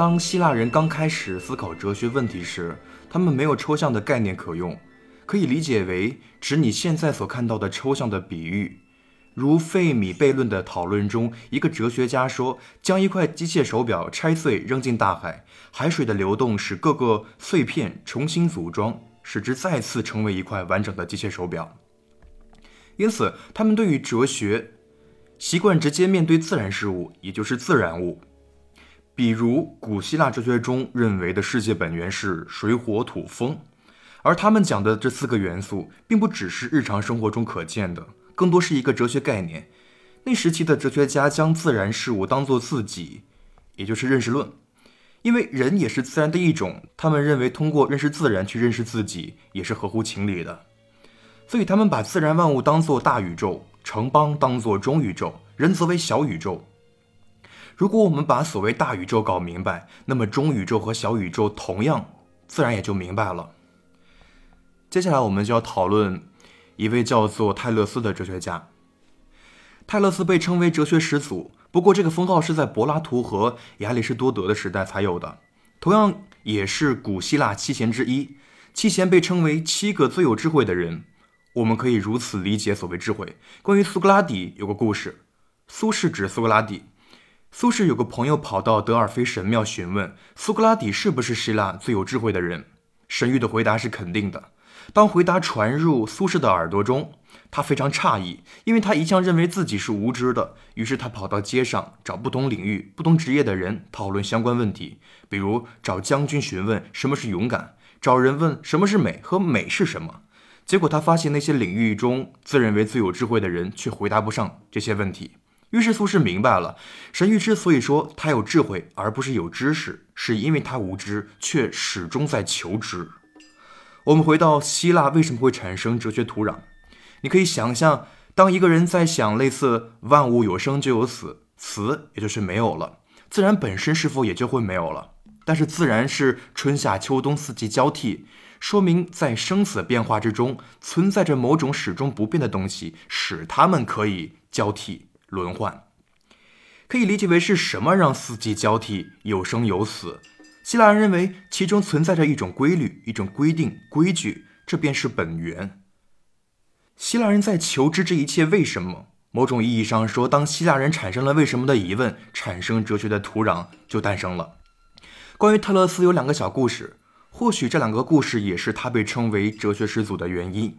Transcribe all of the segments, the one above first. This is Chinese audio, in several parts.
当希腊人刚开始思考哲学问题时，他们没有抽象的概念可用，可以理解为指你现在所看到的抽象的比喻。如费米悖论的讨论中，一个哲学家说：“将一块机械手表拆碎扔进大海，海水的流动使各个碎片重新组装，使之再次成为一块完整的机械手表。”因此，他们对于哲学习惯直接面对自然事物，也就是自然物。比如，古希腊哲学中认为的世界本源是水、火、土、风，而他们讲的这四个元素，并不只是日常生活中可见的。更多是一个哲学概念。那时期的哲学家将自然事物当作自己，也就是认识论，因为人也是自然的一种。他们认为通过认识自然去认识自己也是合乎情理的，所以他们把自然万物当作大宇宙，城邦当作中宇宙，人则为小宇宙。如果我们把所谓大宇宙搞明白，那么中宇宙和小宇宙同样自然也就明白了。接下来我们就要讨论。一位叫做泰勒斯的哲学家，泰勒斯被称为哲学始祖。不过，这个封号是在柏拉图和亚里士多德的时代才有的。同样，也是古希腊七贤之一。七贤被称为七个最有智慧的人。我们可以如此理解所谓智慧。关于苏格拉底有个故事：苏轼指苏格拉底。苏轼有个朋友跑到德尔菲神庙询问苏格拉底是不是希腊最有智慧的人。神谕的回答是肯定的。当回答传入苏轼的耳朵中，他非常诧异，因为他一向认为自己是无知的。于是他跑到街上找不同领域、不同职业的人讨论相关问题，比如找将军询问什么是勇敢，找人问什么是美和美是什么。结果他发现那些领域中自认为最有智慧的人却回答不上这些问题。于是苏轼明白了，神谕之所以说他有智慧而不是有知识，是因为他无知却始终在求知。我们回到希腊，为什么会产生哲学土壤？你可以想象，当一个人在想类似“万物有生就有死”，死也就是没有了，自然本身是否也就会没有了？但是自然是春夏秋冬四季交替，说明在生死变化之中存在着某种始终不变的东西，使它们可以交替轮换。可以理解为是什么让四季交替，有生有死？希腊人认为其中存在着一种规律、一种规定、规矩，这便是本源。希腊人在求知这一切为什么。某种意义上说，当希腊人产生了为什么的疑问，产生哲学的土壤就诞生了。关于特勒斯有两个小故事，或许这两个故事也是他被称为哲学始祖的原因。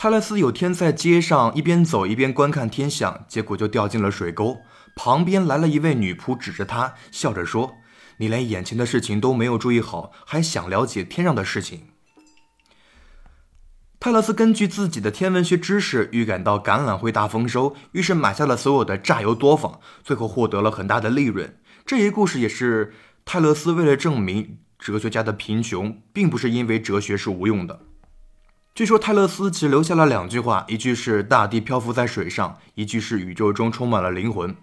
泰勒斯有天在街上一边走一边观看天象，结果就掉进了水沟。旁边来了一位女仆，指着他，笑着说。你连眼前的事情都没有注意好，还想了解天上的事情？泰勒斯根据自己的天文学知识预感到橄榄会大丰收，于是买下了所有的榨油作坊，最后获得了很大的利润。这一故事也是泰勒斯为了证明哲学家的贫穷并不是因为哲学是无用的。据说泰勒斯只留下了两句话，一句是“大地漂浮在水上”，一句是“宇宙中充满了灵魂”。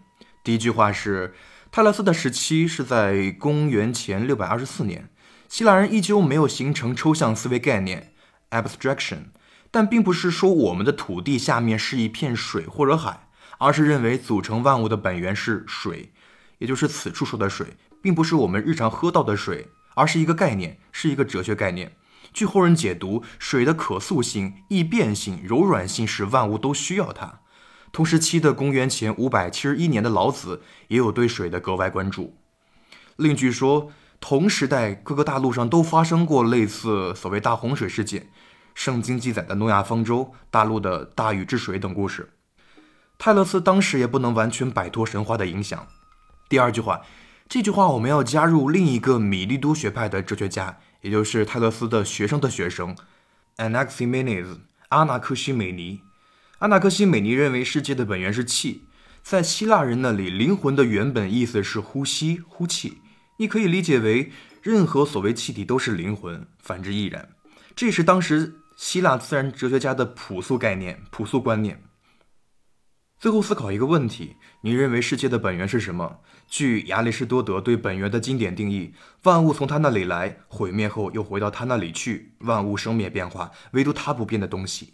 第一句话是。泰勒斯的时期是在公元前六百二十四年，希腊人依旧没有形成抽象思维概念 （abstraction），但并不是说我们的土地下面是一片水或者海，而是认为组成万物的本源是水，也就是此处说的水，并不是我们日常喝到的水，而是一个概念，是一个哲学概念。据后人解读，水的可塑性、易变性、柔软性使万物都需要它。同时期的公元前五百七十一年的老子也有对水的格外关注。另据说，同时代各个大陆上都发生过类似所谓大洪水事件，圣经记载的诺亚方舟、大陆的大禹治水等故事。泰勒斯当时也不能完全摆脱神话的影响。第二句话，这句话我们要加入另一个米利都学派的哲学家，也就是泰勒斯的学生的学生，Anaximenes，阿纳克西美尼。阿纳克西美尼认为世界的本源是气，在希腊人那里，灵魂的原本意思是呼吸、呼气。你可以理解为，任何所谓气体都是灵魂，反之亦然。这是当时希腊自然哲学家的朴素概念、朴素观念。最后思考一个问题：你认为世界的本源是什么？据亚里士多德对本源的经典定义，万物从他那里来，毁灭后又回到他那里去，万物生灭变化，唯独他不变的东西。